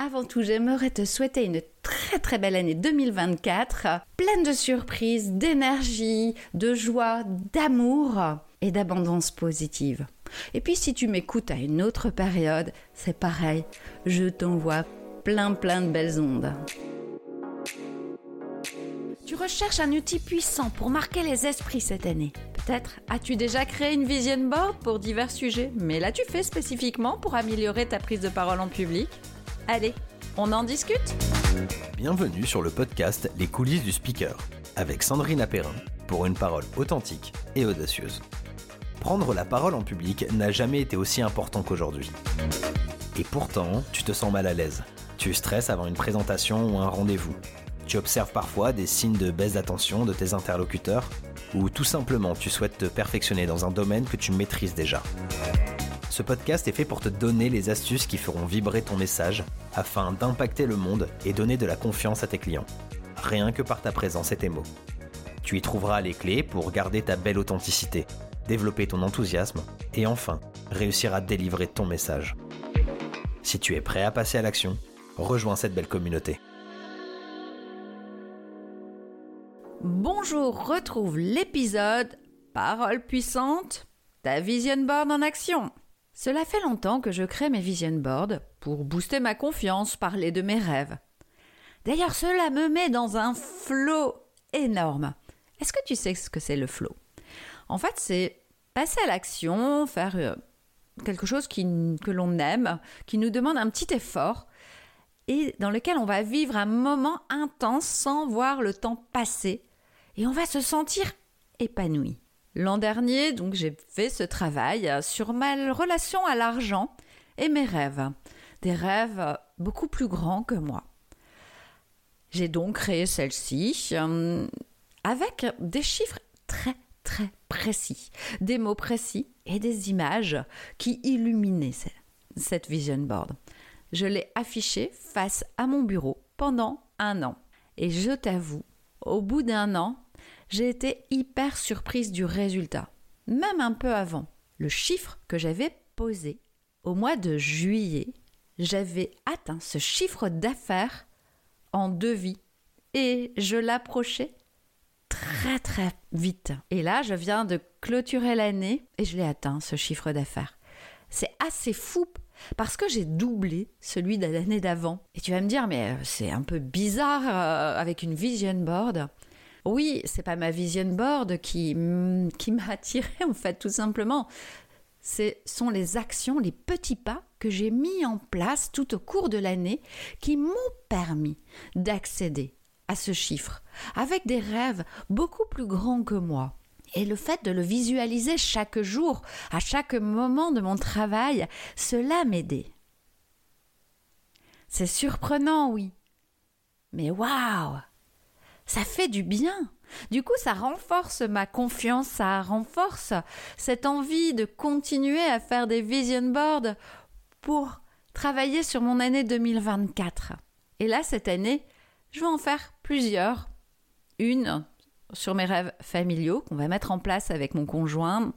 Avant tout, j'aimerais te souhaiter une très très belle année 2024, pleine de surprises, d'énergie, de joie, d'amour et d'abondance positive. Et puis si tu m'écoutes à une autre période, c'est pareil, je t'envoie plein plein de belles ondes. Tu recherches un outil puissant pour marquer les esprits cette année. Peut-être as-tu déjà créé une vision board pour divers sujets, mais l'as-tu fait spécifiquement pour améliorer ta prise de parole en public? Allez, on en discute Bienvenue sur le podcast Les coulisses du speaker, avec Sandrine Apérin, pour une parole authentique et audacieuse. Prendre la parole en public n'a jamais été aussi important qu'aujourd'hui. Et pourtant, tu te sens mal à l'aise. Tu stresses avant une présentation ou un rendez-vous. Tu observes parfois des signes de baisse d'attention de tes interlocuteurs ou tout simplement tu souhaites te perfectionner dans un domaine que tu maîtrises déjà. Ce podcast est fait pour te donner les astuces qui feront vibrer ton message afin d'impacter le monde et donner de la confiance à tes clients. Rien que par ta présence et tes mots. Tu y trouveras les clés pour garder ta belle authenticité, développer ton enthousiasme et enfin réussir à délivrer ton message. Si tu es prêt à passer à l'action, rejoins cette belle communauté. Bonjour, retrouve l'épisode Parole puissante, ta vision board en action. Cela fait longtemps que je crée mes vision boards pour booster ma confiance, parler de mes rêves. D'ailleurs, cela me met dans un flow énorme. Est-ce que tu sais ce que c'est le flow En fait, c'est passer à l'action, faire euh, quelque chose qui, que l'on aime, qui nous demande un petit effort et dans lequel on va vivre un moment intense sans voir le temps passer et on va se sentir épanoui. L'an dernier, donc, j'ai fait ce travail sur ma relation à l'argent et mes rêves. Des rêves beaucoup plus grands que moi. J'ai donc créé celle-ci euh, avec des chiffres très très précis, des mots précis et des images qui illuminaient cette vision board. Je l'ai affichée face à mon bureau pendant un an. Et je t'avoue, au bout d'un an, j'ai été hyper surprise du résultat, même un peu avant. Le chiffre que j'avais posé au mois de juillet, j'avais atteint ce chiffre d'affaires en devis et je l'approchais très très vite. Et là, je viens de clôturer l'année et je l'ai atteint, ce chiffre d'affaires. C'est assez fou parce que j'ai doublé celui de l'année d'avant. Et tu vas me dire, mais euh, c'est un peu bizarre euh, avec une vision board. Oui, c'est pas ma vision board qui, qui m'a attiré en fait, tout simplement. Ce sont les actions, les petits pas que j'ai mis en place tout au cours de l'année qui m'ont permis d'accéder à ce chiffre, avec des rêves beaucoup plus grands que moi. Et le fait de le visualiser chaque jour, à chaque moment de mon travail, cela m'aidait. C'est surprenant, oui. Mais waouh ça fait du bien. Du coup, ça renforce ma confiance, ça renforce cette envie de continuer à faire des vision boards pour travailler sur mon année 2024. Et là, cette année, je vais en faire plusieurs. Une sur mes rêves familiaux qu'on va mettre en place avec mon conjoint.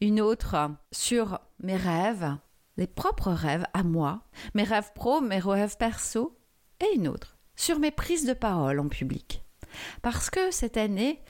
Une autre sur mes rêves, les propres rêves à moi, mes rêves pro, mes rêves perso. Et une autre sur mes prises de parole en public. Parce que cette année,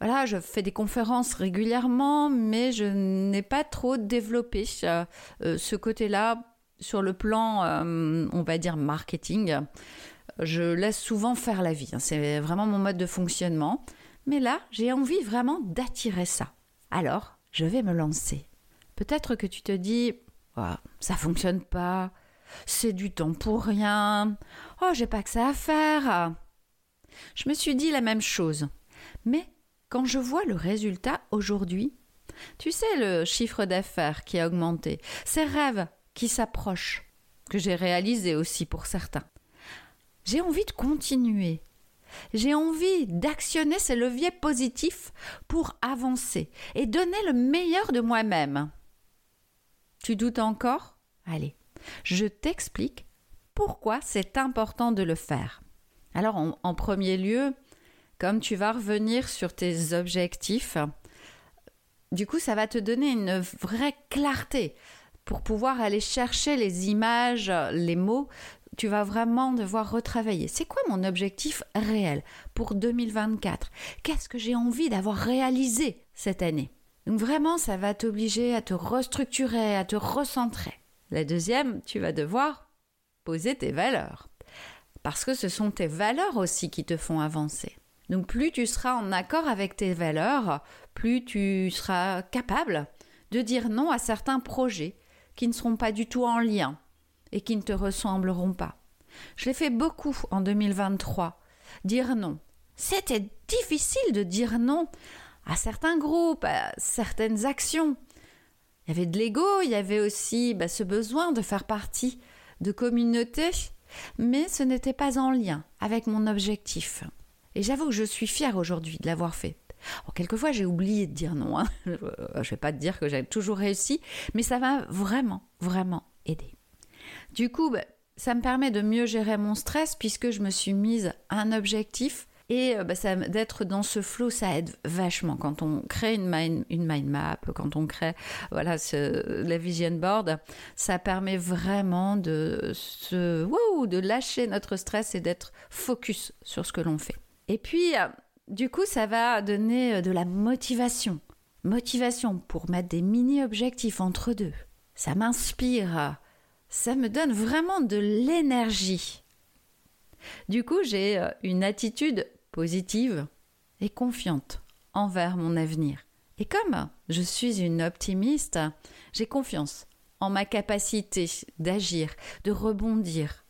voilà, je fais des conférences régulièrement, mais je n'ai pas trop développé euh, euh, ce côté-là sur le plan, euh, on va dire, marketing. Je laisse souvent faire la vie. Hein. C'est vraiment mon mode de fonctionnement. Mais là, j'ai envie vraiment d'attirer ça. Alors, je vais me lancer. Peut-être que tu te dis, oh, ça fonctionne pas, c'est du temps pour rien. Oh, j'ai pas que ça à faire. Je me suis dit la même chose. Mais quand je vois le résultat aujourd'hui, tu sais le chiffre d'affaires qui a augmenté, ces rêves qui s'approchent, que j'ai réalisés aussi pour certains. J'ai envie de continuer. J'ai envie d'actionner ces leviers positifs pour avancer et donner le meilleur de moi-même. Tu doutes encore? Allez, je t'explique pourquoi c'est important de le faire. Alors en, premier lieu, comme tu vas revenir sur tes objectifs, du coup ça va te donner une vraie clarté. pour pouvoir aller chercher les images, les mots, tu vas vraiment devoir retravailler. C'est quoi mon objectif réel pour 2024 Qu'est-ce que j'ai envie d'avoir réalisé cette année? Donc vraiment, ça va t'obliger à te restructurer, à te recentrer. La deuxième, tu vas devoir poser tes valeurs. Parce que ce sont tes valeurs aussi qui te font avancer. Donc plus tu seras en accord avec tes valeurs, plus tu seras capable de dire non à certains projets qui ne seront pas du tout en lien et qui ne te ressembleront pas. Je l'ai fait beaucoup en 2023. Dire non. C'était difficile de dire non à certains groupes, à certaines actions. Il y avait de l'ego, il y avait aussi bah, ce besoin de faire partie de communautés, mais ce n'était pas en lien avec mon objectif. Et j'avoue que je suis fière aujourd'hui de l'avoir fait. quelquefois, j'ai oublié de dire non. Hein. Je ne vais pas te dire que j'ai toujours réussi, mais ça m'a vraiment, vraiment aidé. Du coup, bah, ça me permet de mieux gérer mon stress puisque je me suis mise un objectif et euh, bah, d'être dans ce flow, ça aide vachement quand on crée une mind, une mind map, quand on crée voilà la vision board, ça permet vraiment de se, wow, de lâcher notre stress et d'être focus sur ce que l'on fait. Et puis, euh, du coup, ça va donner euh, de la motivation, motivation pour mettre des mini objectifs entre deux. Ça m'inspire ça me donne vraiment de l'énergie. Du coup, j'ai une attitude positive et confiante envers mon avenir. Et comme je suis une optimiste, j'ai confiance en ma capacité d'agir, de rebondir.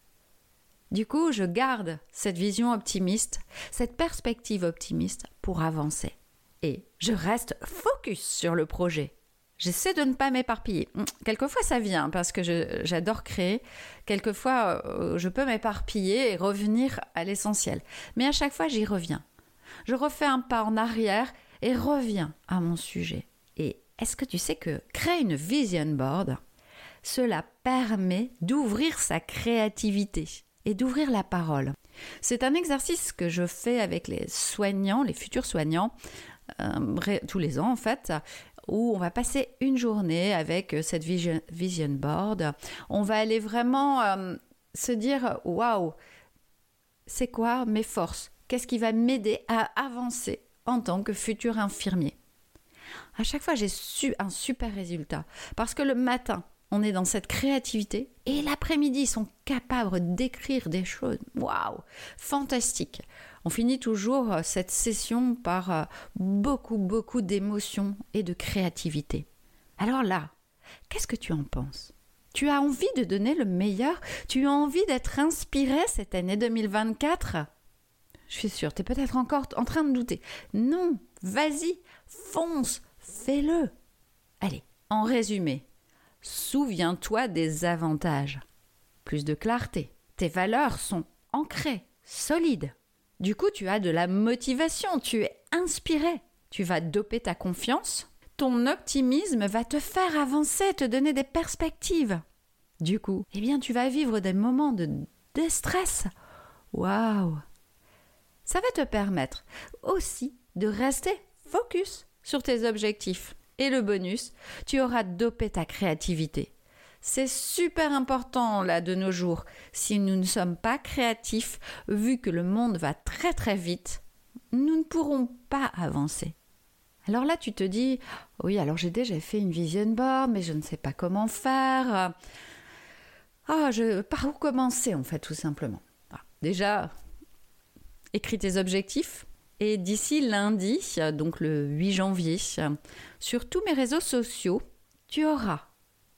Du coup, je garde cette vision optimiste, cette perspective optimiste pour avancer. Et je reste focus sur le projet. J'essaie de ne pas m'éparpiller. Hum, quelquefois, ça vient parce que j'adore créer. Quelquefois, euh, je peux m'éparpiller et revenir à l'essentiel. Mais à chaque fois, j'y reviens. Je refais un pas en arrière et reviens à mon sujet. Et est-ce que tu sais que créer une vision board, cela permet d'ouvrir sa créativité et d'ouvrir la parole? C'est un exercice que je fais avec les soignants, les futurs soignants, euh, tous les ans en fait, où on va passer une journée avec euh, cette vision, board. On va aller vraiment euh, se dire waouh, c'est quoi mes forces? Qu'est-ce qui va m'aider à avancer en tant que futur infirmier? À chaque fois, j'ai su un super résultat. Parce que le matin, on est dans cette créativité et l'après-midi, ils sont capables d'écrire des choses. Waouh, fantastique. On finit toujours euh, cette session par euh, beaucoup, beaucoup d'émotions et de créativité. Alors là, qu'est-ce que tu en penses? Tu as envie de donner le meilleur? Tu as envie d'être inspiré cette année 2024 Je suis sûre, tu es peut-être encore en train de douter. Non, vas-y, fonce, fais-le. Allez, en résumé, souviens-toi des avantages. Plus de clarté, tes valeurs sont ancrées, solides. Du coup, tu as de la motivation, tu es inspiré, tu vas doper ta confiance, ton optimisme va te faire avancer, te donner des perspectives. Du coup, eh bien, tu vas vivre des moments de déstress. Waouh Ça va te permettre aussi de rester focus sur tes objectifs. Et le bonus, tu auras dopé ta créativité. C'est super important là de nos jours. Si nous ne sommes pas créatifs, vu que le monde va très très vite, nous ne pourrons pas avancer. Alors là, tu te dis, oui, alors j'ai déjà fait une vision board, mais je ne sais pas comment faire. Ah, je, par où commencer en fait, tout simplement? Ah, déjà, écris tes objectifs. Et d'ici lundi, donc le 8 janvier, sur tous mes réseaux sociaux, tu auras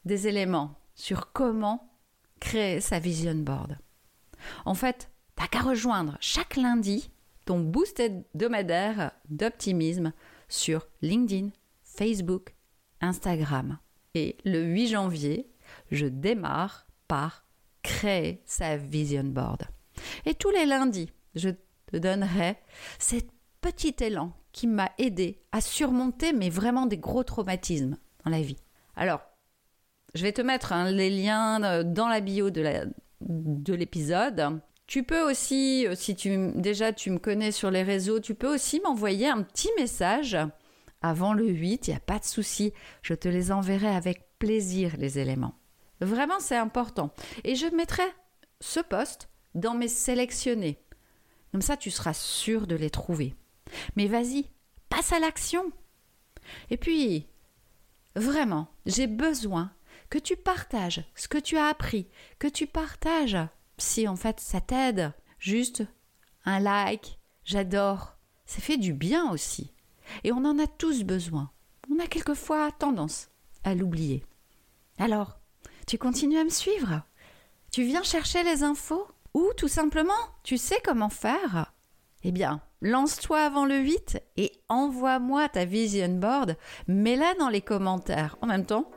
des éléments sur comment créer sa vision board. En fait, t'as qu'à rejoindre chaque lundi ton boost hebdomadaire d'optimisme sur LinkedIn, Facebook, Instagram. Et le 8 janvier, je démarre par créer sa vision board. Et tous les lundis, je te donnerai cet petit élan qui m'a aidé à surmonter mais vraiment des gros traumatismes dans la vie. Alors, je vais te mettre hein, les liens euh, dans la bio de l'épisode. Tu peux aussi, euh, si tu déjà tu me connais sur les réseaux, tu peux aussi m'envoyer un petit message avant le 8, il n'y a pas de souci, je te les enverrai avec plaisir les éléments. Vraiment, c'est important. Et je mettrai ce poste dans mes sélectionnés. Comme ça, tu seras sûr de les trouver. Mais vas-y, passe à l'action. Et puis, vraiment, j'ai besoin que tu partages ce que tu as appris, que tu partages si en fait ça t'aide. Juste un like, j'adore. Ça fait du bien aussi. Et on en a tous besoin. On a quelquefois tendance à l'oublier. Alors, tu continues à me suivre? Tu viens chercher les infos? Ou tout simplement, tu sais comment faire? Eh bien, lance-toi avant le 8 et envoie-moi ta vision board. Mets-la dans les commentaires. En même temps,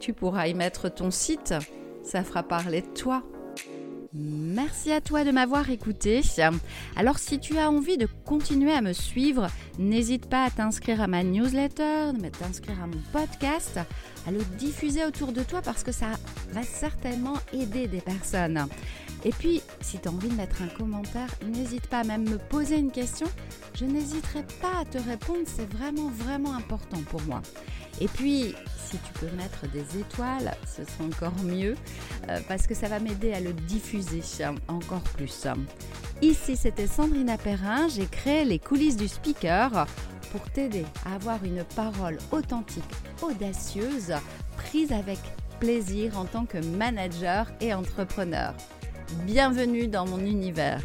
tu pourras y mettre ton site. Ça fera parler de toi. Merci à toi de m'avoir écouté. Alors si tu as envie de continuer à me suivre, n'hésite pas à t'inscrire à ma newsletter, à t'inscrire à mon podcast, à le diffuser autour de toi parce que ça va certainement aider des personnes. Et puis, si tu as envie de mettre un commentaire, n'hésite pas à même me poser une question. Je n'hésiterai pas à te répondre, c'est vraiment, vraiment important pour moi. Et puis, si tu peux mettre des étoiles, ce sera encore mieux, euh, parce que ça va m'aider à le diffuser encore plus. Ici, c'était Sandrina Perrin, j'ai créé les coulisses du speaker pour t'aider à avoir une parole authentique, audacieuse, prise avec plaisir en tant que manager et entrepreneur. Bienvenue dans mon univers.